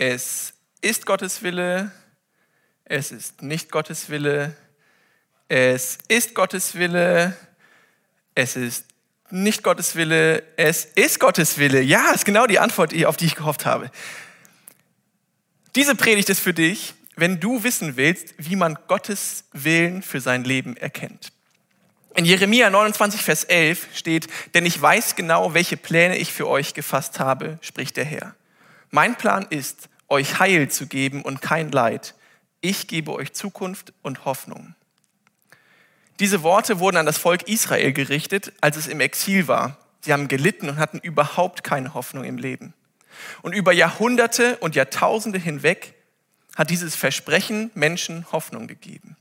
es ist Gottes Wille, es ist nicht Gottes Wille, es ist Gottes Wille, es ist nicht Gottes Wille, es ist Gottes Wille. Ja, ist genau die Antwort, auf die ich gehofft habe. Diese Predigt ist für dich, wenn du wissen willst, wie man Gottes Willen für sein Leben erkennt. In Jeremia 29, Vers 11 steht, denn ich weiß genau, welche Pläne ich für euch gefasst habe, spricht der Herr. Mein Plan ist, euch Heil zu geben und kein Leid. Ich gebe euch Zukunft und Hoffnung. Diese Worte wurden an das Volk Israel gerichtet, als es im Exil war. Sie haben gelitten und hatten überhaupt keine Hoffnung im Leben. Und über Jahrhunderte und Jahrtausende hinweg hat dieses Versprechen Menschen Hoffnung gegeben.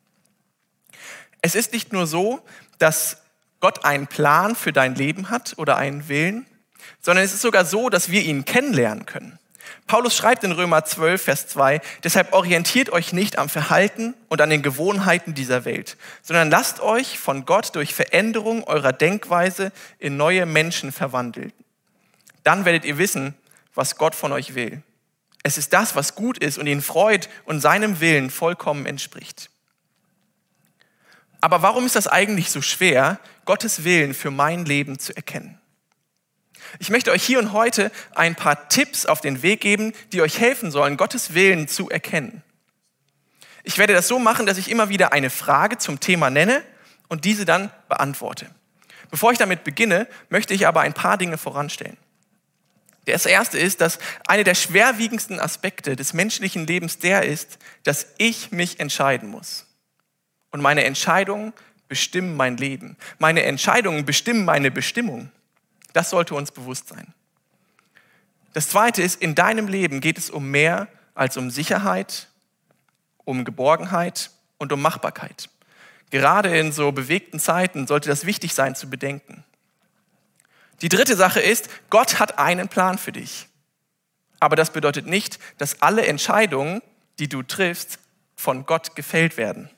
Es ist nicht nur so, dass Gott einen Plan für dein Leben hat oder einen Willen, sondern es ist sogar so, dass wir ihn kennenlernen können. Paulus schreibt in Römer 12, Vers 2, deshalb orientiert euch nicht am Verhalten und an den Gewohnheiten dieser Welt, sondern lasst euch von Gott durch Veränderung eurer Denkweise in neue Menschen verwandeln. Dann werdet ihr wissen, was Gott von euch will. Es ist das, was gut ist und ihn freut und seinem Willen vollkommen entspricht. Aber warum ist das eigentlich so schwer, Gottes Willen für mein Leben zu erkennen? Ich möchte euch hier und heute ein paar Tipps auf den Weg geben, die euch helfen sollen, Gottes Willen zu erkennen. Ich werde das so machen, dass ich immer wieder eine Frage zum Thema nenne und diese dann beantworte. Bevor ich damit beginne, möchte ich aber ein paar Dinge voranstellen. Das erste ist, dass eine der schwerwiegendsten Aspekte des menschlichen Lebens der ist, dass ich mich entscheiden muss. Und meine Entscheidungen bestimmen mein Leben. Meine Entscheidungen bestimmen meine Bestimmung. Das sollte uns bewusst sein. Das Zweite ist, in deinem Leben geht es um mehr als um Sicherheit, um Geborgenheit und um Machbarkeit. Gerade in so bewegten Zeiten sollte das wichtig sein zu bedenken. Die dritte Sache ist, Gott hat einen Plan für dich. Aber das bedeutet nicht, dass alle Entscheidungen, die du triffst, von Gott gefällt werden.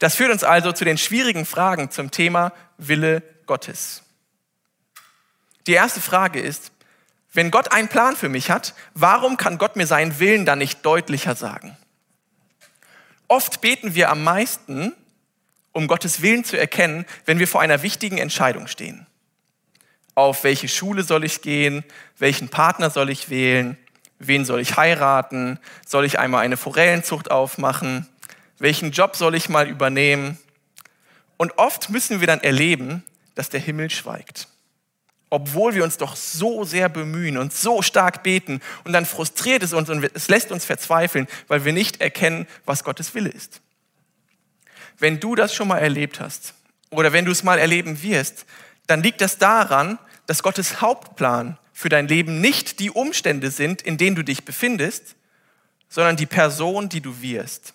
Das führt uns also zu den schwierigen Fragen zum Thema Wille Gottes. Die erste Frage ist, wenn Gott einen Plan für mich hat, warum kann Gott mir seinen Willen dann nicht deutlicher sagen? Oft beten wir am meisten, um Gottes Willen zu erkennen, wenn wir vor einer wichtigen Entscheidung stehen. Auf welche Schule soll ich gehen? Welchen Partner soll ich wählen? Wen soll ich heiraten? Soll ich einmal eine Forellenzucht aufmachen? Welchen Job soll ich mal übernehmen? Und oft müssen wir dann erleben, dass der Himmel schweigt obwohl wir uns doch so sehr bemühen und so stark beten und dann frustriert es uns und es lässt uns verzweifeln, weil wir nicht erkennen, was Gottes Wille ist. Wenn du das schon mal erlebt hast oder wenn du es mal erleben wirst, dann liegt das daran, dass Gottes Hauptplan für dein Leben nicht die Umstände sind, in denen du dich befindest, sondern die Person, die du wirst.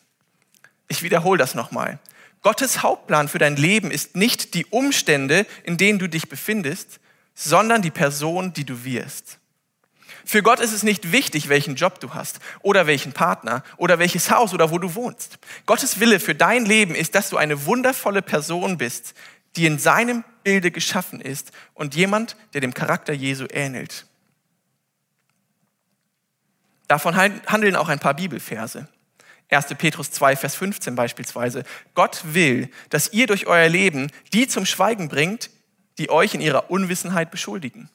Ich wiederhole das nochmal. Gottes Hauptplan für dein Leben ist nicht die Umstände, in denen du dich befindest, sondern die Person, die du wirst. Für Gott ist es nicht wichtig, welchen Job du hast oder welchen Partner oder welches Haus oder wo du wohnst. Gottes Wille für dein Leben ist, dass du eine wundervolle Person bist, die in seinem Bilde geschaffen ist und jemand, der dem Charakter Jesu ähnelt. Davon handeln auch ein paar Bibelverse. 1. Petrus 2, Vers 15 beispielsweise. Gott will, dass ihr durch euer Leben die zum Schweigen bringt, die euch in ihrer Unwissenheit beschuldigen.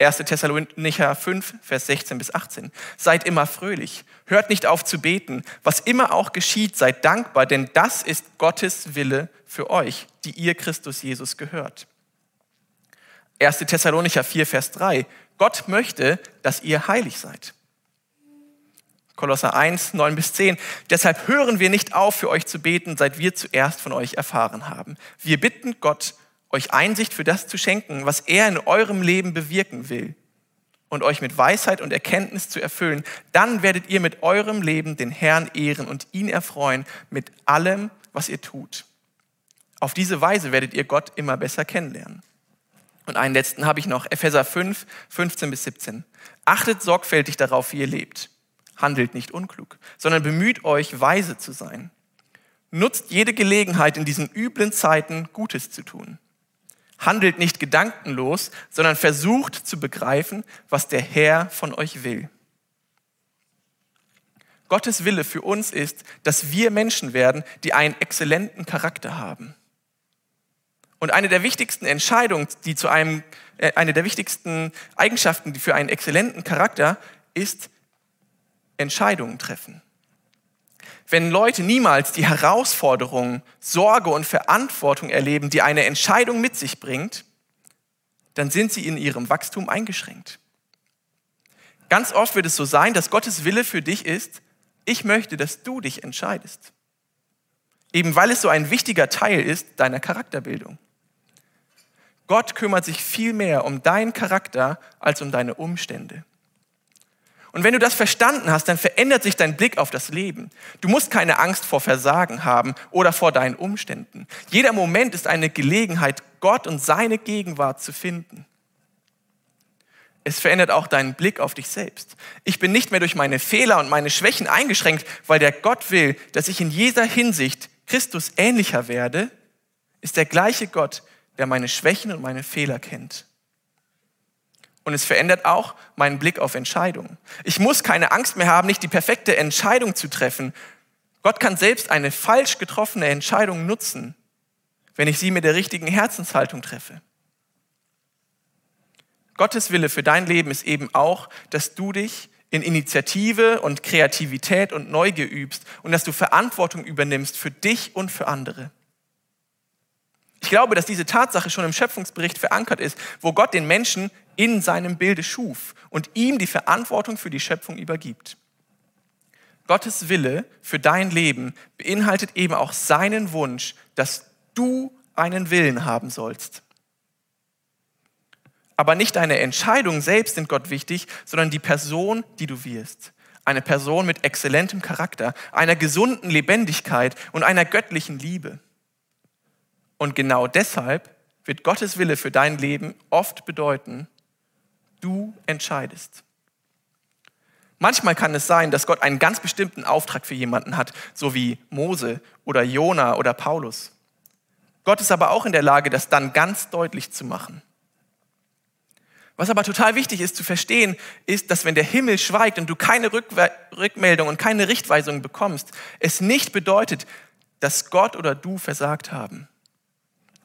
1. Thessalonicher 5, Vers 16 bis 18. Seid immer fröhlich, hört nicht auf zu beten, was immer auch geschieht, seid dankbar, denn das ist Gottes Wille für euch, die ihr Christus Jesus gehört. 1. Thessalonicher 4, Vers 3. Gott möchte, dass ihr heilig seid. Kolosser 1, 9 bis 10. Deshalb hören wir nicht auf, für euch zu beten, seit wir zuerst von euch erfahren haben. Wir bitten Gott, euch Einsicht für das zu schenken, was er in eurem Leben bewirken will und euch mit Weisheit und Erkenntnis zu erfüllen, dann werdet ihr mit eurem Leben den Herrn ehren und ihn erfreuen mit allem, was ihr tut. Auf diese Weise werdet ihr Gott immer besser kennenlernen. Und einen letzten habe ich noch, Epheser 5, 15 bis 17. Achtet sorgfältig darauf, wie ihr lebt. Handelt nicht unklug, sondern bemüht euch, weise zu sein. Nutzt jede Gelegenheit in diesen üblen Zeiten, Gutes zu tun handelt nicht gedankenlos, sondern versucht zu begreifen, was der Herr von euch will. Gottes Wille für uns ist, dass wir Menschen werden, die einen exzellenten Charakter haben. Und eine der wichtigsten Entscheidungen, die zu einem, äh, eine der wichtigsten Eigenschaften für einen exzellenten Charakter ist Entscheidungen treffen. Wenn Leute niemals die Herausforderungen, Sorge und Verantwortung erleben, die eine Entscheidung mit sich bringt, dann sind sie in ihrem Wachstum eingeschränkt. Ganz oft wird es so sein, dass Gottes Wille für dich ist, ich möchte, dass du dich entscheidest. Eben weil es so ein wichtiger Teil ist deiner Charakterbildung. Gott kümmert sich viel mehr um deinen Charakter als um deine Umstände. Und wenn du das verstanden hast, dann verändert sich dein Blick auf das Leben. Du musst keine Angst vor Versagen haben oder vor deinen Umständen. Jeder Moment ist eine Gelegenheit, Gott und seine Gegenwart zu finden. Es verändert auch deinen Blick auf dich selbst. Ich bin nicht mehr durch meine Fehler und meine Schwächen eingeschränkt, weil der Gott will, dass ich in jeder Hinsicht Christus ähnlicher werde, ist der gleiche Gott, der meine Schwächen und meine Fehler kennt. Und es verändert auch meinen Blick auf Entscheidungen. Ich muss keine Angst mehr haben, nicht die perfekte Entscheidung zu treffen. Gott kann selbst eine falsch getroffene Entscheidung nutzen, wenn ich sie mit der richtigen Herzenshaltung treffe. Gottes Wille für dein Leben ist eben auch, dass du dich in Initiative und Kreativität und Neugier übst und dass du Verantwortung übernimmst für dich und für andere. Ich glaube, dass diese Tatsache schon im Schöpfungsbericht verankert ist, wo Gott den Menschen in seinem Bilde schuf und ihm die Verantwortung für die Schöpfung übergibt. Gottes Wille für dein Leben beinhaltet eben auch seinen Wunsch, dass du einen Willen haben sollst. Aber nicht deine Entscheidungen selbst sind Gott wichtig, sondern die Person, die du wirst. Eine Person mit exzellentem Charakter, einer gesunden Lebendigkeit und einer göttlichen Liebe. Und genau deshalb wird Gottes Wille für dein Leben oft bedeuten, du entscheidest. Manchmal kann es sein, dass Gott einen ganz bestimmten Auftrag für jemanden hat, so wie Mose oder Jona oder Paulus. Gott ist aber auch in der Lage, das dann ganz deutlich zu machen. Was aber total wichtig ist zu verstehen, ist, dass wenn der Himmel schweigt und du keine Rückmeldung und keine Richtweisung bekommst, es nicht bedeutet, dass Gott oder du versagt haben.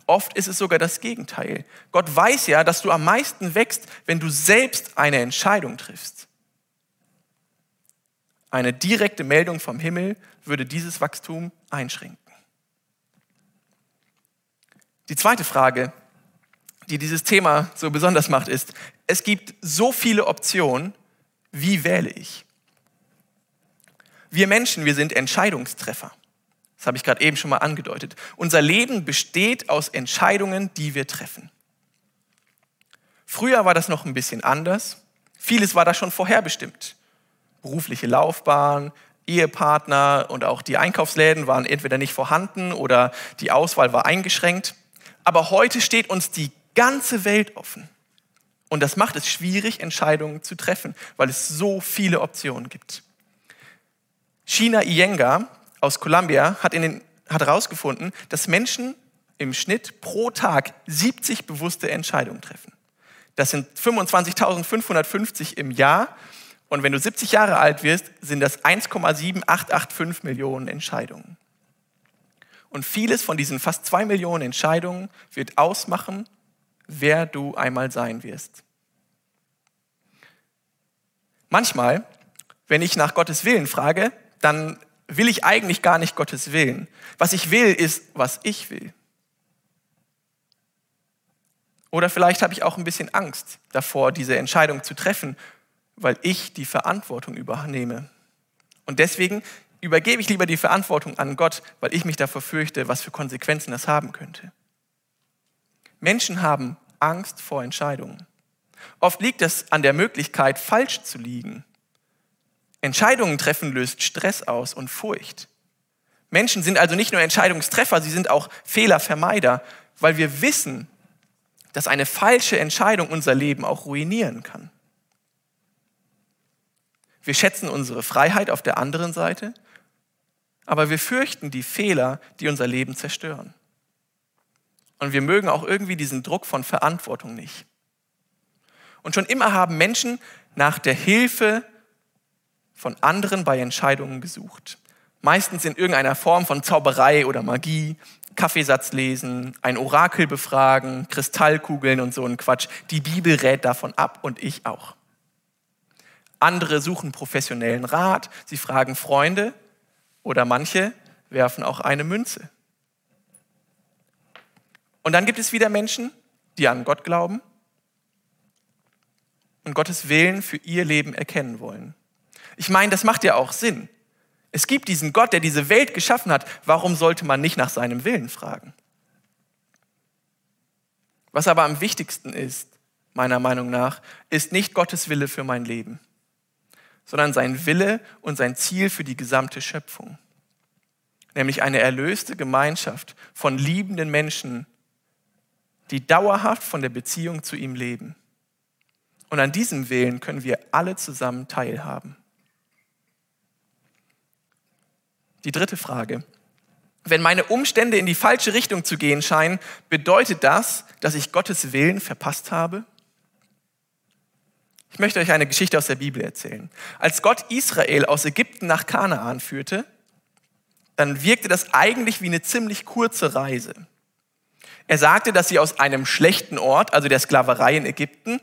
Oft ist es sogar das Gegenteil. Gott weiß ja, dass du am meisten wächst, wenn du selbst eine Entscheidung triffst. Eine direkte Meldung vom Himmel würde dieses Wachstum einschränken. Die zweite Frage, die dieses Thema so besonders macht, ist, es gibt so viele Optionen, wie wähle ich? Wir Menschen, wir sind Entscheidungstreffer. Das habe ich gerade eben schon mal angedeutet. Unser Leben besteht aus Entscheidungen, die wir treffen. Früher war das noch ein bisschen anders. Vieles war da schon vorherbestimmt. Berufliche Laufbahn, Ehepartner und auch die Einkaufsläden waren entweder nicht vorhanden oder die Auswahl war eingeschränkt. Aber heute steht uns die ganze Welt offen. Und das macht es schwierig, Entscheidungen zu treffen, weil es so viele Optionen gibt. China Iyengar, aus Columbia hat, hat herausgefunden, dass Menschen im Schnitt pro Tag 70 bewusste Entscheidungen treffen. Das sind 25.550 im Jahr. Und wenn du 70 Jahre alt wirst, sind das 1,7885 Millionen Entscheidungen. Und vieles von diesen fast zwei Millionen Entscheidungen wird ausmachen, wer du einmal sein wirst. Manchmal, wenn ich nach Gottes Willen frage, dann will ich eigentlich gar nicht Gottes Willen. Was ich will, ist, was ich will. Oder vielleicht habe ich auch ein bisschen Angst davor, diese Entscheidung zu treffen, weil ich die Verantwortung übernehme. Und deswegen übergebe ich lieber die Verantwortung an Gott, weil ich mich davor fürchte, was für Konsequenzen das haben könnte. Menschen haben Angst vor Entscheidungen. Oft liegt es an der Möglichkeit, falsch zu liegen Entscheidungen treffen löst Stress aus und Furcht. Menschen sind also nicht nur Entscheidungstreffer, sie sind auch Fehlervermeider, weil wir wissen, dass eine falsche Entscheidung unser Leben auch ruinieren kann. Wir schätzen unsere Freiheit auf der anderen Seite, aber wir fürchten die Fehler, die unser Leben zerstören. Und wir mögen auch irgendwie diesen Druck von Verantwortung nicht. Und schon immer haben Menschen nach der Hilfe von anderen bei Entscheidungen gesucht. Meistens in irgendeiner Form von Zauberei oder Magie, Kaffeesatz lesen, ein Orakel befragen, Kristallkugeln und so ein Quatsch. Die Bibel rät davon ab und ich auch. Andere suchen professionellen Rat, sie fragen Freunde oder manche werfen auch eine Münze. Und dann gibt es wieder Menschen, die an Gott glauben und Gottes Willen für ihr Leben erkennen wollen. Ich meine, das macht ja auch Sinn. Es gibt diesen Gott, der diese Welt geschaffen hat. Warum sollte man nicht nach seinem Willen fragen? Was aber am wichtigsten ist, meiner Meinung nach, ist nicht Gottes Wille für mein Leben, sondern sein Wille und sein Ziel für die gesamte Schöpfung. Nämlich eine erlöste Gemeinschaft von liebenden Menschen, die dauerhaft von der Beziehung zu ihm leben. Und an diesem Willen können wir alle zusammen teilhaben. Die dritte Frage. Wenn meine Umstände in die falsche Richtung zu gehen scheinen, bedeutet das, dass ich Gottes Willen verpasst habe? Ich möchte euch eine Geschichte aus der Bibel erzählen. Als Gott Israel aus Ägypten nach Kanaan führte, dann wirkte das eigentlich wie eine ziemlich kurze Reise. Er sagte, dass sie aus einem schlechten Ort, also der Sklaverei in Ägypten,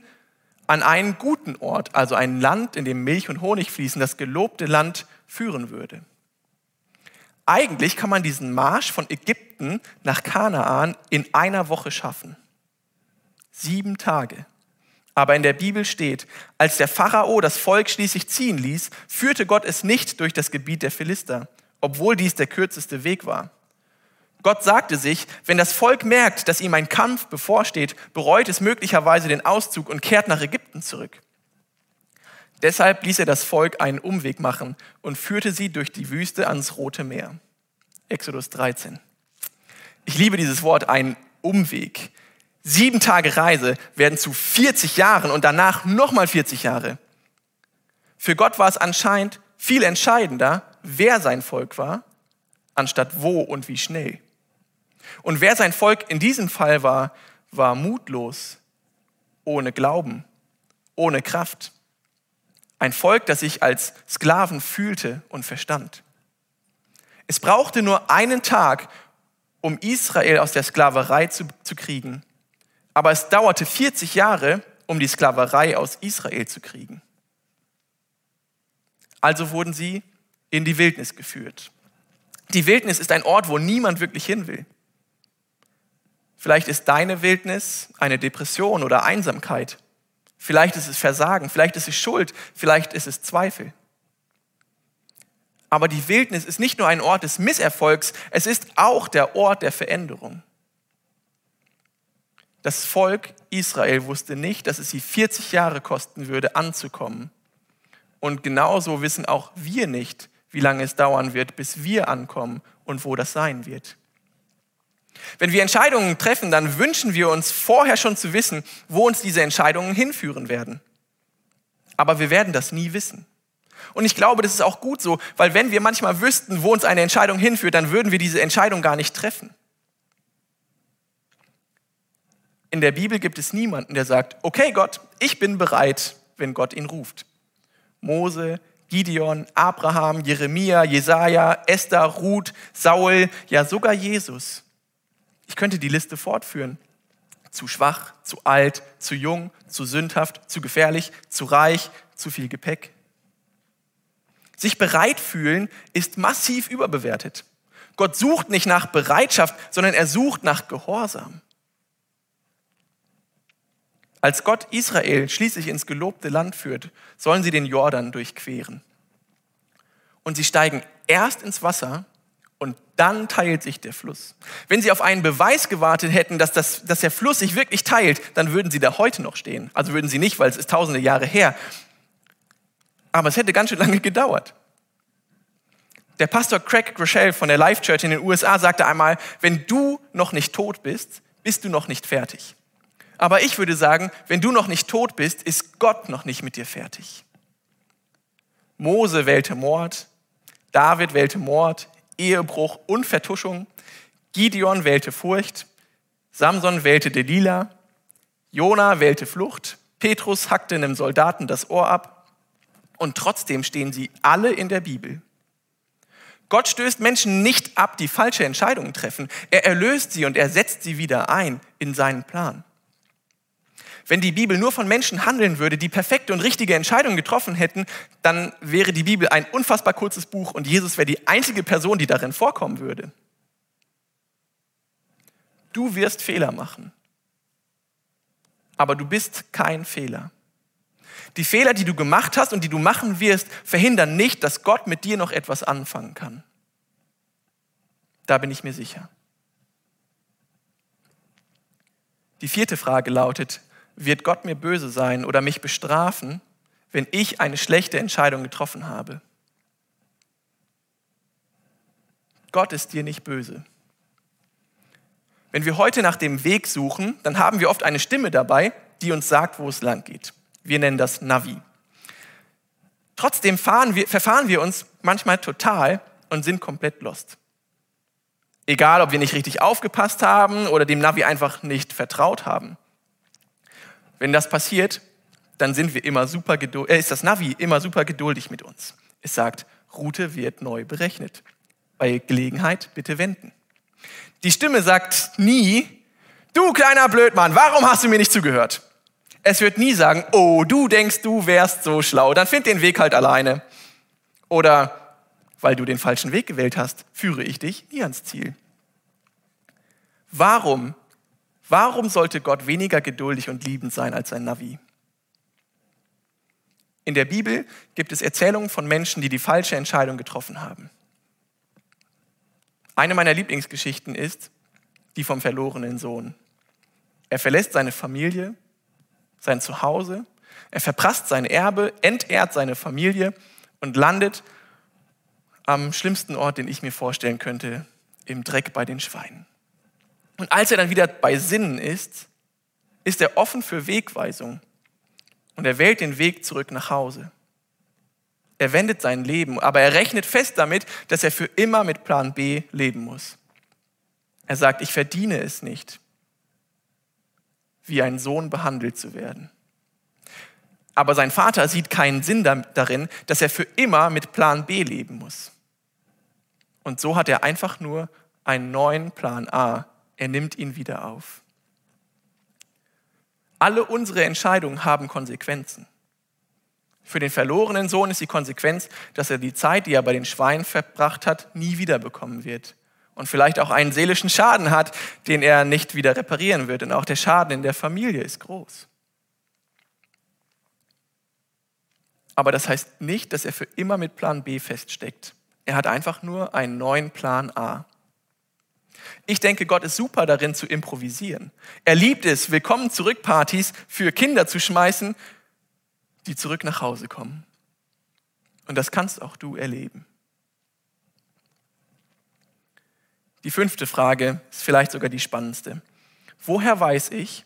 an einen guten Ort, also ein Land, in dem Milch und Honig fließen, das gelobte Land führen würde. Eigentlich kann man diesen Marsch von Ägypten nach Kanaan in einer Woche schaffen. Sieben Tage. Aber in der Bibel steht, als der Pharao das Volk schließlich ziehen ließ, führte Gott es nicht durch das Gebiet der Philister, obwohl dies der kürzeste Weg war. Gott sagte sich, wenn das Volk merkt, dass ihm ein Kampf bevorsteht, bereut es möglicherweise den Auszug und kehrt nach Ägypten zurück. Deshalb ließ er das Volk einen Umweg machen und führte sie durch die Wüste ans Rote Meer. Exodus 13. Ich liebe dieses Wort, ein Umweg. Sieben Tage Reise werden zu 40 Jahren und danach nochmal 40 Jahre. Für Gott war es anscheinend viel entscheidender, wer sein Volk war, anstatt wo und wie schnell. Und wer sein Volk in diesem Fall war, war mutlos, ohne Glauben, ohne Kraft. Ein Volk, das sich als Sklaven fühlte und verstand. Es brauchte nur einen Tag, um Israel aus der Sklaverei zu, zu kriegen. Aber es dauerte 40 Jahre, um die Sklaverei aus Israel zu kriegen. Also wurden sie in die Wildnis geführt. Die Wildnis ist ein Ort, wo niemand wirklich hin will. Vielleicht ist deine Wildnis eine Depression oder Einsamkeit. Vielleicht ist es Versagen, vielleicht ist es Schuld, vielleicht ist es Zweifel. Aber die Wildnis ist nicht nur ein Ort des Misserfolgs, es ist auch der Ort der Veränderung. Das Volk Israel wusste nicht, dass es sie 40 Jahre kosten würde, anzukommen. Und genauso wissen auch wir nicht, wie lange es dauern wird, bis wir ankommen und wo das sein wird. Wenn wir Entscheidungen treffen, dann wünschen wir uns vorher schon zu wissen, wo uns diese Entscheidungen hinführen werden. Aber wir werden das nie wissen. Und ich glaube, das ist auch gut so, weil wenn wir manchmal wüssten, wo uns eine Entscheidung hinführt, dann würden wir diese Entscheidung gar nicht treffen. In der Bibel gibt es niemanden, der sagt, okay Gott, ich bin bereit, wenn Gott ihn ruft. Mose, Gideon, Abraham, Jeremia, Jesaja, Esther, Ruth, Saul, ja sogar Jesus. Ich könnte die Liste fortführen. Zu schwach, zu alt, zu jung, zu sündhaft, zu gefährlich, zu reich, zu viel Gepäck. Sich bereit fühlen ist massiv überbewertet. Gott sucht nicht nach Bereitschaft, sondern er sucht nach Gehorsam. Als Gott Israel schließlich ins gelobte Land führt, sollen sie den Jordan durchqueren. Und sie steigen erst ins Wasser, und dann teilt sich der Fluss. Wenn sie auf einen Beweis gewartet hätten, dass, das, dass der Fluss sich wirklich teilt, dann würden sie da heute noch stehen. Also würden sie nicht, weil es ist tausende Jahre her. Aber es hätte ganz schön lange gedauert. Der Pastor Craig Groeschel von der Life Church in den USA sagte einmal, wenn du noch nicht tot bist, bist du noch nicht fertig. Aber ich würde sagen, wenn du noch nicht tot bist, ist Gott noch nicht mit dir fertig. Mose wählte Mord, David wählte Mord, Ehebruch und Vertuschung. Gideon wählte Furcht. Samson wählte Delila. Jona wählte Flucht. Petrus hackte einem Soldaten das Ohr ab. Und trotzdem stehen sie alle in der Bibel. Gott stößt Menschen nicht ab, die falsche Entscheidungen treffen. Er erlöst sie und er setzt sie wieder ein in seinen Plan. Wenn die Bibel nur von Menschen handeln würde, die perfekte und richtige Entscheidungen getroffen hätten, dann wäre die Bibel ein unfassbar kurzes Buch und Jesus wäre die einzige Person, die darin vorkommen würde. Du wirst Fehler machen, aber du bist kein Fehler. Die Fehler, die du gemacht hast und die du machen wirst, verhindern nicht, dass Gott mit dir noch etwas anfangen kann. Da bin ich mir sicher. Die vierte Frage lautet, wird Gott mir böse sein oder mich bestrafen, wenn ich eine schlechte Entscheidung getroffen habe? Gott ist dir nicht böse. Wenn wir heute nach dem Weg suchen, dann haben wir oft eine Stimme dabei, die uns sagt, wo es lang geht. Wir nennen das Navi. Trotzdem wir, verfahren wir uns manchmal total und sind komplett lost. Egal, ob wir nicht richtig aufgepasst haben oder dem Navi einfach nicht vertraut haben. Wenn das passiert, dann sind wir immer super geduldig, äh, ist das Navi immer super geduldig mit uns. Es sagt, Route wird neu berechnet. Bei Gelegenheit bitte wenden. Die Stimme sagt nie, du kleiner Blödmann, warum hast du mir nicht zugehört? Es wird nie sagen, oh, du denkst, du wärst so schlau, dann find den Weg halt alleine. Oder, weil du den falschen Weg gewählt hast, führe ich dich nie ans Ziel. Warum, warum sollte Gott weniger geduldig und liebend sein als sein Navi? In der Bibel gibt es Erzählungen von Menschen, die die falsche Entscheidung getroffen haben. Eine meiner Lieblingsgeschichten ist die vom verlorenen Sohn. Er verlässt seine Familie, sein Zuhause, er verprasst sein Erbe, entehrt seine Familie und landet am schlimmsten Ort, den ich mir vorstellen könnte, im Dreck bei den Schweinen. Und als er dann wieder bei Sinnen ist, ist er offen für Wegweisung und er wählt den Weg zurück nach Hause. Er wendet sein Leben, aber er rechnet fest damit, dass er für immer mit Plan B leben muss. Er sagt, ich verdiene es nicht, wie ein Sohn behandelt zu werden. Aber sein Vater sieht keinen Sinn darin, dass er für immer mit Plan B leben muss. Und so hat er einfach nur einen neuen Plan A. Er nimmt ihn wieder auf. Alle unsere Entscheidungen haben Konsequenzen. Für den verlorenen Sohn ist die Konsequenz, dass er die Zeit, die er bei den Schweinen verbracht hat, nie wiederbekommen wird und vielleicht auch einen seelischen Schaden hat, den er nicht wieder reparieren wird. Und auch der Schaden in der Familie ist groß. Aber das heißt nicht, dass er für immer mit Plan B feststeckt. Er hat einfach nur einen neuen Plan A. Ich denke, Gott ist super darin zu improvisieren. Er liebt es, Willkommen zurück Partys für Kinder zu schmeißen, die zurück nach Hause kommen. Und das kannst auch du erleben. Die fünfte Frage ist vielleicht sogar die spannendste. Woher weiß ich,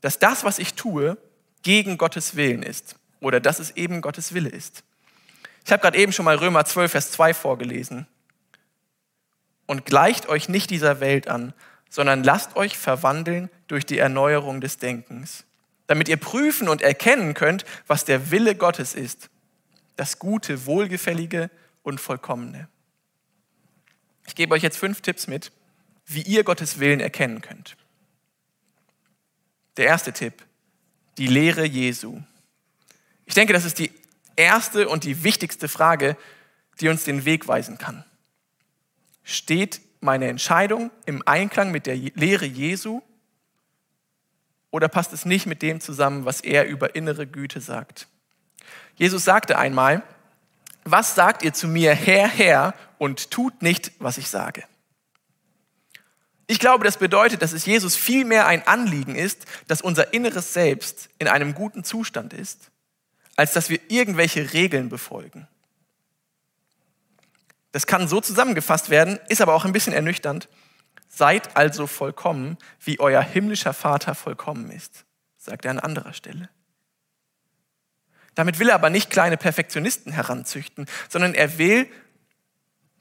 dass das, was ich tue, gegen Gottes Willen ist oder dass es eben Gottes Wille ist? Ich habe gerade eben schon mal Römer 12, Vers 2 vorgelesen. Und gleicht euch nicht dieser Welt an, sondern lasst euch verwandeln durch die Erneuerung des Denkens, damit ihr prüfen und erkennen könnt, was der Wille Gottes ist, das Gute, Wohlgefällige und Vollkommene. Ich gebe euch jetzt fünf Tipps mit, wie ihr Gottes Willen erkennen könnt. Der erste Tipp, die Lehre Jesu. Ich denke, das ist die erste und die wichtigste Frage, die uns den Weg weisen kann. Steht meine Entscheidung im Einklang mit der Lehre Jesu oder passt es nicht mit dem zusammen, was er über innere Güte sagt? Jesus sagte einmal, was sagt ihr zu mir, Herr, Herr, und tut nicht, was ich sage? Ich glaube, das bedeutet, dass es Jesus vielmehr ein Anliegen ist, dass unser inneres Selbst in einem guten Zustand ist, als dass wir irgendwelche Regeln befolgen. Das kann so zusammengefasst werden, ist aber auch ein bisschen ernüchternd. Seid also vollkommen, wie euer himmlischer Vater vollkommen ist, sagt er an anderer Stelle. Damit will er aber nicht kleine Perfektionisten heranzüchten, sondern er will,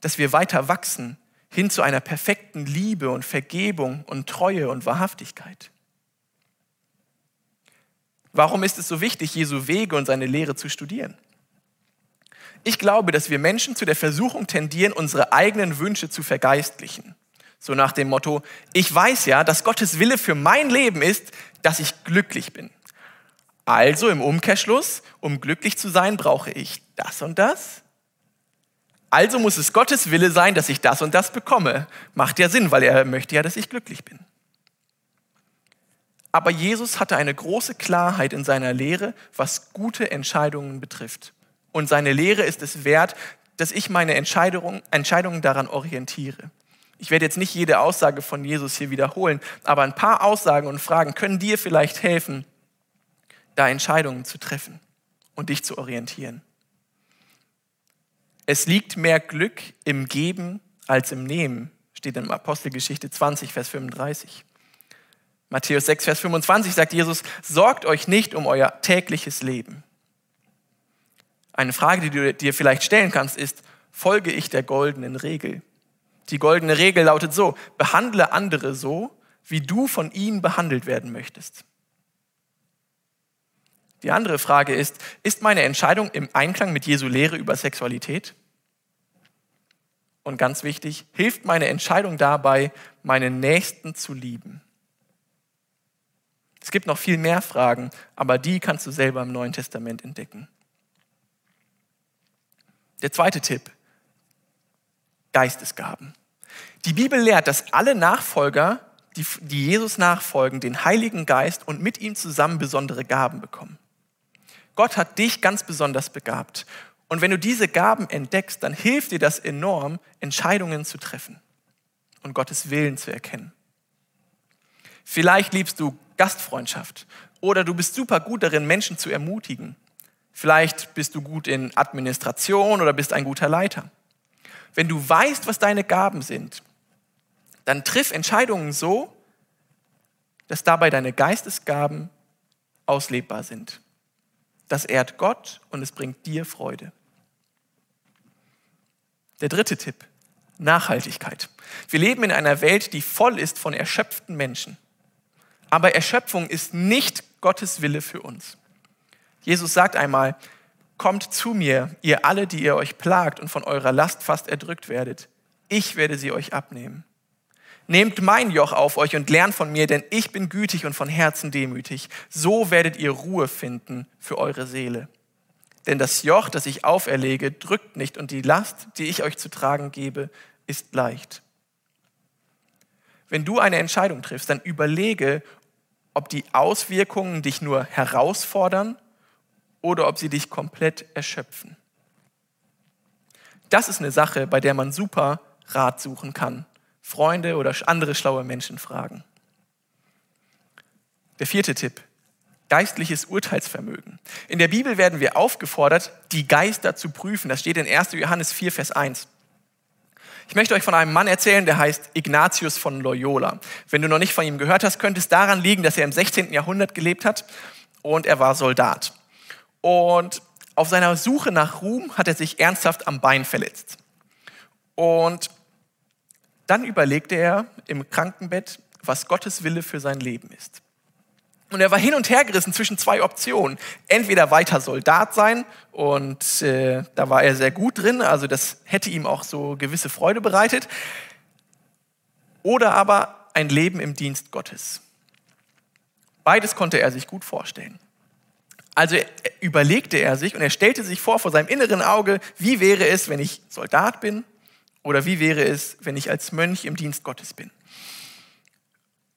dass wir weiter wachsen hin zu einer perfekten Liebe und Vergebung und Treue und Wahrhaftigkeit. Warum ist es so wichtig, Jesu Wege und seine Lehre zu studieren? Ich glaube, dass wir Menschen zu der Versuchung tendieren, unsere eigenen Wünsche zu vergeistlichen. So nach dem Motto, ich weiß ja, dass Gottes Wille für mein Leben ist, dass ich glücklich bin. Also im Umkehrschluss, um glücklich zu sein, brauche ich das und das. Also muss es Gottes Wille sein, dass ich das und das bekomme. Macht ja Sinn, weil er möchte ja, dass ich glücklich bin. Aber Jesus hatte eine große Klarheit in seiner Lehre, was gute Entscheidungen betrifft. Und seine Lehre ist es wert, dass ich meine Entscheidungen, Entscheidungen daran orientiere. Ich werde jetzt nicht jede Aussage von Jesus hier wiederholen, aber ein paar Aussagen und Fragen können dir vielleicht helfen, da Entscheidungen zu treffen und dich zu orientieren. Es liegt mehr Glück im Geben als im Nehmen, steht in Apostelgeschichte 20, Vers 35. Matthäus 6, Vers 25 sagt Jesus, sorgt euch nicht um euer tägliches Leben. Eine Frage, die du dir vielleicht stellen kannst, ist, folge ich der goldenen Regel? Die goldene Regel lautet so, behandle andere so, wie du von ihnen behandelt werden möchtest. Die andere Frage ist, ist meine Entscheidung im Einklang mit Jesu Lehre über Sexualität? Und ganz wichtig, hilft meine Entscheidung dabei, meinen Nächsten zu lieben? Es gibt noch viel mehr Fragen, aber die kannst du selber im Neuen Testament entdecken. Der zweite Tipp, Geistesgaben. Die Bibel lehrt, dass alle Nachfolger, die, die Jesus nachfolgen, den Heiligen Geist und mit ihm zusammen besondere Gaben bekommen. Gott hat dich ganz besonders begabt. Und wenn du diese Gaben entdeckst, dann hilft dir das enorm, Entscheidungen zu treffen und Gottes Willen zu erkennen. Vielleicht liebst du Gastfreundschaft oder du bist super gut darin, Menschen zu ermutigen. Vielleicht bist du gut in Administration oder bist ein guter Leiter. Wenn du weißt, was deine Gaben sind, dann triff Entscheidungen so, dass dabei deine Geistesgaben auslebbar sind. Das ehrt Gott und es bringt dir Freude. Der dritte Tipp, Nachhaltigkeit. Wir leben in einer Welt, die voll ist von erschöpften Menschen. Aber Erschöpfung ist nicht Gottes Wille für uns. Jesus sagt einmal, kommt zu mir, ihr alle, die ihr euch plagt und von eurer Last fast erdrückt werdet. Ich werde sie euch abnehmen. Nehmt mein Joch auf euch und lernt von mir, denn ich bin gütig und von Herzen demütig. So werdet ihr Ruhe finden für eure Seele. Denn das Joch, das ich auferlege, drückt nicht und die Last, die ich euch zu tragen gebe, ist leicht. Wenn du eine Entscheidung triffst, dann überlege, ob die Auswirkungen dich nur herausfordern oder ob sie dich komplett erschöpfen. Das ist eine Sache, bei der man super Rat suchen kann. Freunde oder andere schlaue Menschen fragen. Der vierte Tipp. Geistliches Urteilsvermögen. In der Bibel werden wir aufgefordert, die Geister zu prüfen. Das steht in 1. Johannes 4, Vers 1. Ich möchte euch von einem Mann erzählen, der heißt Ignatius von Loyola. Wenn du noch nicht von ihm gehört hast, könnte es daran liegen, dass er im 16. Jahrhundert gelebt hat und er war Soldat. Und auf seiner Suche nach Ruhm hat er sich ernsthaft am Bein verletzt. Und dann überlegte er im Krankenbett, was Gottes Wille für sein Leben ist. Und er war hin und her gerissen zwischen zwei Optionen. Entweder weiter Soldat sein und äh, da war er sehr gut drin, also das hätte ihm auch so gewisse Freude bereitet. Oder aber ein Leben im Dienst Gottes. Beides konnte er sich gut vorstellen. Also überlegte er sich und er stellte sich vor vor seinem inneren Auge, wie wäre es, wenn ich Soldat bin oder wie wäre es, wenn ich als Mönch im Dienst Gottes bin.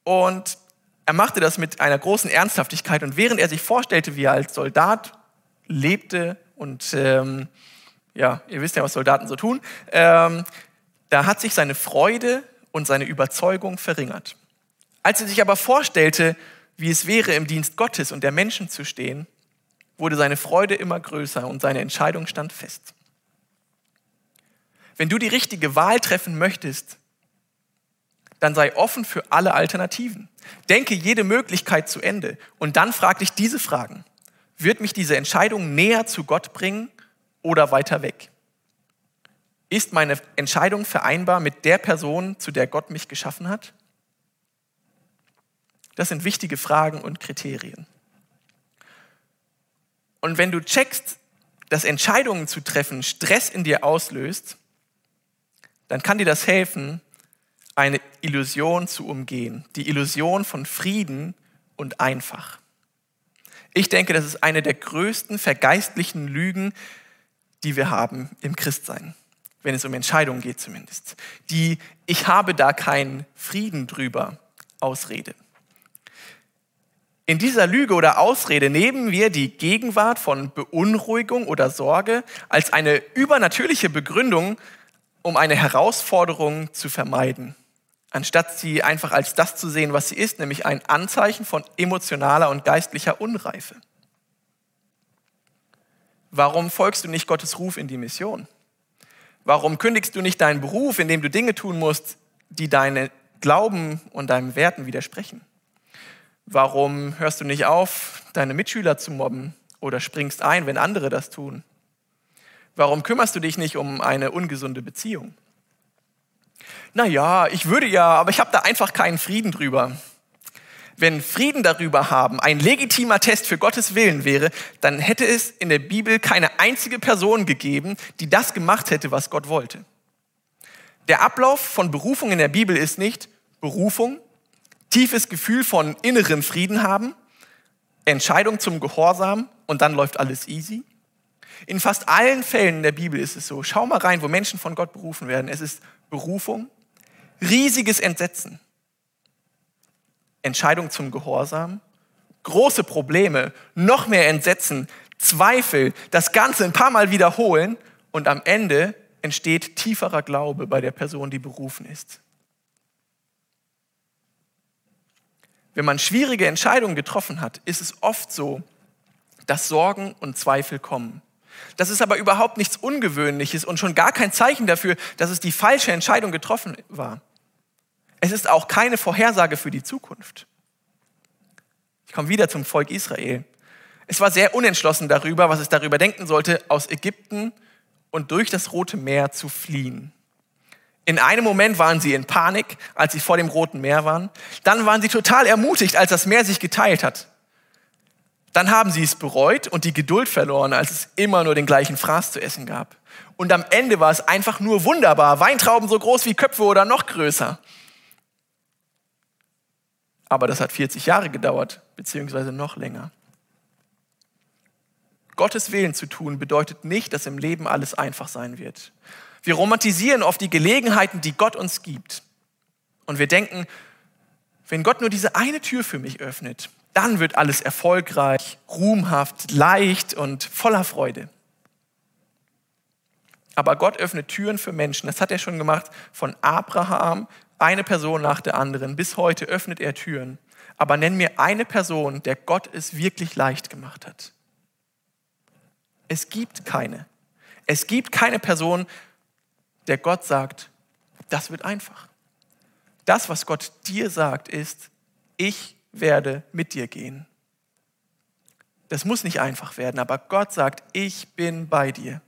Und er machte das mit einer großen Ernsthaftigkeit und während er sich vorstellte, wie er als Soldat lebte und ähm, ja, ihr wisst ja, was Soldaten so tun, ähm, da hat sich seine Freude und seine Überzeugung verringert. Als er sich aber vorstellte, wie es wäre, im Dienst Gottes und der Menschen zu stehen, wurde seine Freude immer größer und seine Entscheidung stand fest. Wenn du die richtige Wahl treffen möchtest, dann sei offen für alle Alternativen. Denke jede Möglichkeit zu Ende und dann frag dich diese Fragen. Wird mich diese Entscheidung näher zu Gott bringen oder weiter weg? Ist meine Entscheidung vereinbar mit der Person, zu der Gott mich geschaffen hat? Das sind wichtige Fragen und Kriterien. Und wenn du checkst, dass Entscheidungen zu treffen Stress in dir auslöst, dann kann dir das helfen, eine Illusion zu umgehen. Die Illusion von Frieden und einfach. Ich denke, das ist eine der größten vergeistlichen Lügen, die wir haben im Christsein, wenn es um Entscheidungen geht zumindest. Die Ich habe da keinen Frieden drüber Ausrede. In dieser Lüge oder Ausrede nehmen wir die Gegenwart von Beunruhigung oder Sorge als eine übernatürliche Begründung, um eine Herausforderung zu vermeiden, anstatt sie einfach als das zu sehen, was sie ist, nämlich ein Anzeichen von emotionaler und geistlicher Unreife. Warum folgst du nicht Gottes Ruf in die Mission? Warum kündigst du nicht deinen Beruf, in dem du Dinge tun musst, die deine Glauben und deinen Werten widersprechen? Warum hörst du nicht auf, deine Mitschüler zu mobben oder springst ein, wenn andere das tun? Warum kümmerst du dich nicht um eine ungesunde Beziehung? Naja, ich würde ja, aber ich habe da einfach keinen Frieden drüber. Wenn Frieden darüber haben ein legitimer Test für Gottes Willen wäre, dann hätte es in der Bibel keine einzige Person gegeben, die das gemacht hätte, was Gott wollte. Der Ablauf von Berufung in der Bibel ist nicht Berufung, tiefes Gefühl von inneren Frieden haben, Entscheidung zum Gehorsam und dann läuft alles easy. In fast allen Fällen der Bibel ist es so. Schau mal rein, wo Menschen von Gott berufen werden. Es ist Berufung, riesiges Entsetzen, Entscheidung zum Gehorsam, große Probleme, noch mehr Entsetzen, Zweifel, das Ganze ein paar Mal wiederholen und am Ende entsteht tieferer Glaube bei der Person, die berufen ist. Wenn man schwierige Entscheidungen getroffen hat, ist es oft so, dass Sorgen und Zweifel kommen. Das ist aber überhaupt nichts Ungewöhnliches und schon gar kein Zeichen dafür, dass es die falsche Entscheidung getroffen war. Es ist auch keine Vorhersage für die Zukunft. Ich komme wieder zum Volk Israel. Es war sehr unentschlossen darüber, was es darüber denken sollte, aus Ägypten und durch das Rote Meer zu fliehen. In einem Moment waren sie in Panik, als sie vor dem Roten Meer waren. Dann waren sie total ermutigt, als das Meer sich geteilt hat. Dann haben sie es bereut und die Geduld verloren, als es immer nur den gleichen Fraß zu essen gab. Und am Ende war es einfach nur wunderbar. Weintrauben so groß wie Köpfe oder noch größer. Aber das hat 40 Jahre gedauert, beziehungsweise noch länger. Gottes Willen zu tun bedeutet nicht, dass im Leben alles einfach sein wird. Wir romantisieren oft die Gelegenheiten, die Gott uns gibt. Und wir denken, wenn Gott nur diese eine Tür für mich öffnet, dann wird alles erfolgreich, ruhmhaft, leicht und voller Freude. Aber Gott öffnet Türen für Menschen. Das hat er schon gemacht von Abraham, eine Person nach der anderen. Bis heute öffnet er Türen. Aber nenn mir eine Person, der Gott es wirklich leicht gemacht hat. Es gibt keine. Es gibt keine Person, der Gott sagt, das wird einfach. Das, was Gott dir sagt, ist, ich werde mit dir gehen. Das muss nicht einfach werden, aber Gott sagt, ich bin bei dir.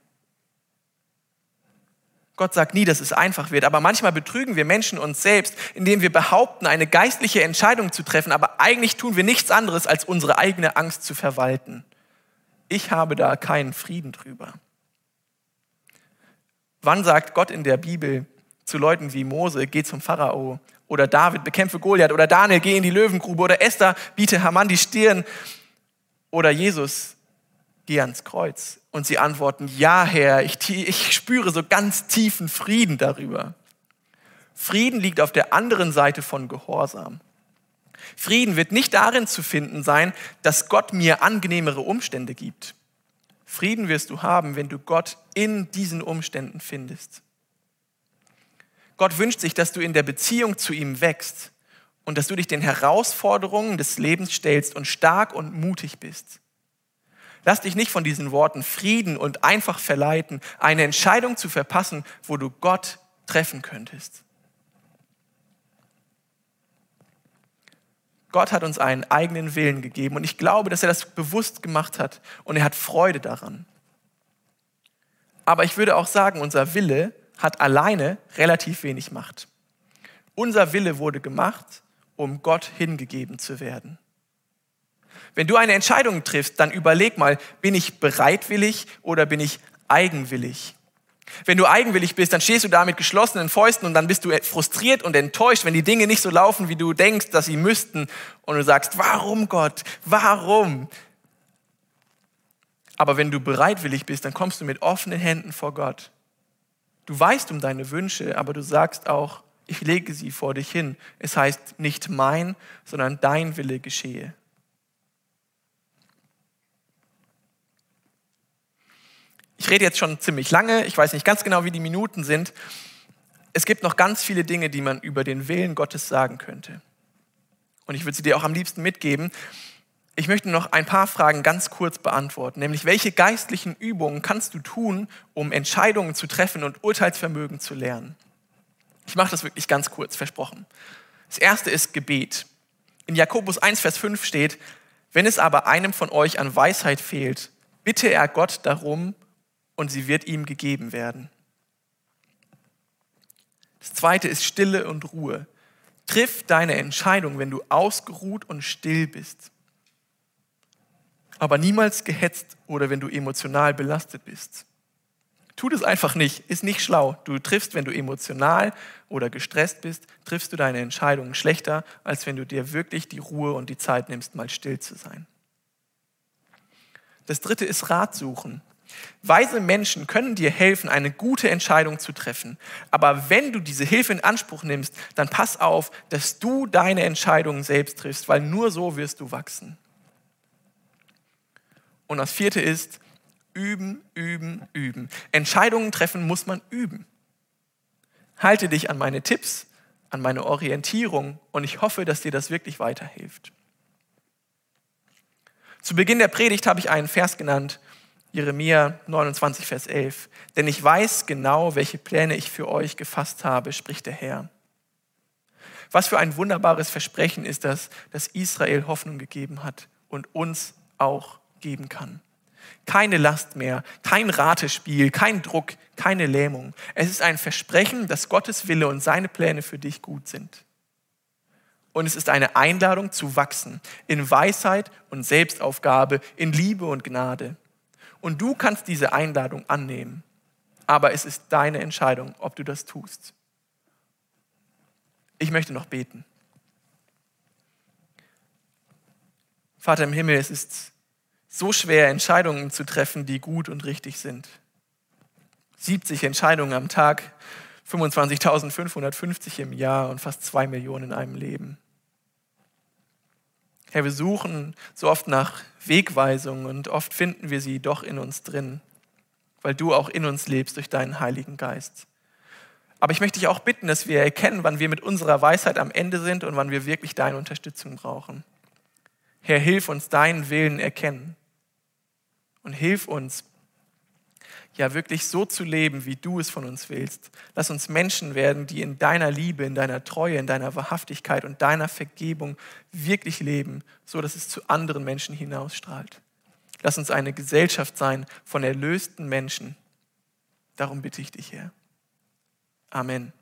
Gott sagt nie, dass es einfach wird, aber manchmal betrügen wir Menschen uns selbst, indem wir behaupten, eine geistliche Entscheidung zu treffen, aber eigentlich tun wir nichts anderes, als unsere eigene Angst zu verwalten. Ich habe da keinen Frieden drüber. Wann sagt Gott in der Bibel zu Leuten wie Mose, geh zum Pharao oder David, bekämpfe Goliath oder Daniel, geh in die Löwengrube oder Esther, biete Haman die Stirn oder Jesus, geh ans Kreuz. Und sie antworten, ja Herr, ich, ich spüre so ganz tiefen Frieden darüber. Frieden liegt auf der anderen Seite von Gehorsam. Frieden wird nicht darin zu finden sein, dass Gott mir angenehmere Umstände gibt. Frieden wirst du haben, wenn du Gott in diesen Umständen findest. Gott wünscht sich, dass du in der Beziehung zu ihm wächst und dass du dich den Herausforderungen des Lebens stellst und stark und mutig bist. Lass dich nicht von diesen Worten Frieden und einfach verleiten, eine Entscheidung zu verpassen, wo du Gott treffen könntest. Gott hat uns einen eigenen Willen gegeben und ich glaube, dass er das bewusst gemacht hat und er hat Freude daran. Aber ich würde auch sagen, unser Wille hat alleine relativ wenig Macht. Unser Wille wurde gemacht, um Gott hingegeben zu werden. Wenn du eine Entscheidung triffst, dann überleg mal, bin ich bereitwillig oder bin ich eigenwillig? Wenn du eigenwillig bist, dann stehst du da mit geschlossenen Fäusten und dann bist du frustriert und enttäuscht, wenn die Dinge nicht so laufen, wie du denkst, dass sie müssten. Und du sagst, warum Gott? Warum? Aber wenn du bereitwillig bist, dann kommst du mit offenen Händen vor Gott. Du weißt um deine Wünsche, aber du sagst auch, ich lege sie vor dich hin. Es heißt nicht mein, sondern dein Wille geschehe. Ich rede jetzt schon ziemlich lange, ich weiß nicht ganz genau, wie die Minuten sind. Es gibt noch ganz viele Dinge, die man über den Willen Gottes sagen könnte. Und ich würde sie dir auch am liebsten mitgeben. Ich möchte noch ein paar Fragen ganz kurz beantworten, nämlich welche geistlichen Übungen kannst du tun, um Entscheidungen zu treffen und Urteilsvermögen zu lernen? Ich mache das wirklich ganz kurz, versprochen. Das erste ist Gebet. In Jakobus 1, Vers 5 steht, wenn es aber einem von euch an Weisheit fehlt, bitte er Gott darum und sie wird ihm gegeben werden. Das zweite ist Stille und Ruhe. Triff deine Entscheidung, wenn du ausgeruht und still bist. Aber niemals gehetzt oder wenn du emotional belastet bist. Tu das einfach nicht, ist nicht schlau. Du triffst, wenn du emotional oder gestresst bist, triffst du deine Entscheidungen schlechter, als wenn du dir wirklich die Ruhe und die Zeit nimmst, mal still zu sein. Das dritte ist Rat suchen. Weise Menschen können dir helfen, eine gute Entscheidung zu treffen. Aber wenn du diese Hilfe in Anspruch nimmst, dann pass auf, dass du deine Entscheidungen selbst triffst, weil nur so wirst du wachsen. Und das vierte ist, üben, üben, üben. Entscheidungen treffen muss man üben. Halte dich an meine Tipps, an meine Orientierung und ich hoffe, dass dir das wirklich weiterhilft. Zu Beginn der Predigt habe ich einen Vers genannt, Jeremia 29, Vers 11. Denn ich weiß genau, welche Pläne ich für euch gefasst habe, spricht der Herr. Was für ein wunderbares Versprechen ist das, dass Israel Hoffnung gegeben hat und uns auch geben kann. Keine Last mehr, kein Ratespiel, kein Druck, keine Lähmung. Es ist ein Versprechen, dass Gottes Wille und seine Pläne für dich gut sind. Und es ist eine Einladung zu wachsen in Weisheit und Selbstaufgabe, in Liebe und Gnade. Und du kannst diese Einladung annehmen. Aber es ist deine Entscheidung, ob du das tust. Ich möchte noch beten. Vater im Himmel, es ist so schwer, Entscheidungen zu treffen, die gut und richtig sind. 70 Entscheidungen am Tag, 25.550 im Jahr und fast zwei Millionen in einem Leben. Herr, wir suchen so oft nach Wegweisungen und oft finden wir sie doch in uns drin, weil du auch in uns lebst durch deinen Heiligen Geist. Aber ich möchte dich auch bitten, dass wir erkennen, wann wir mit unserer Weisheit am Ende sind und wann wir wirklich deine Unterstützung brauchen. Herr, hilf uns deinen Willen erkennen und hilf uns, ja wirklich so zu leben, wie du es von uns willst. Lass uns Menschen werden, die in deiner Liebe, in deiner Treue, in deiner Wahrhaftigkeit und deiner Vergebung wirklich leben, so dass es zu anderen Menschen hinausstrahlt. Lass uns eine Gesellschaft sein von erlösten Menschen. Darum bitte ich dich, Herr. Amen.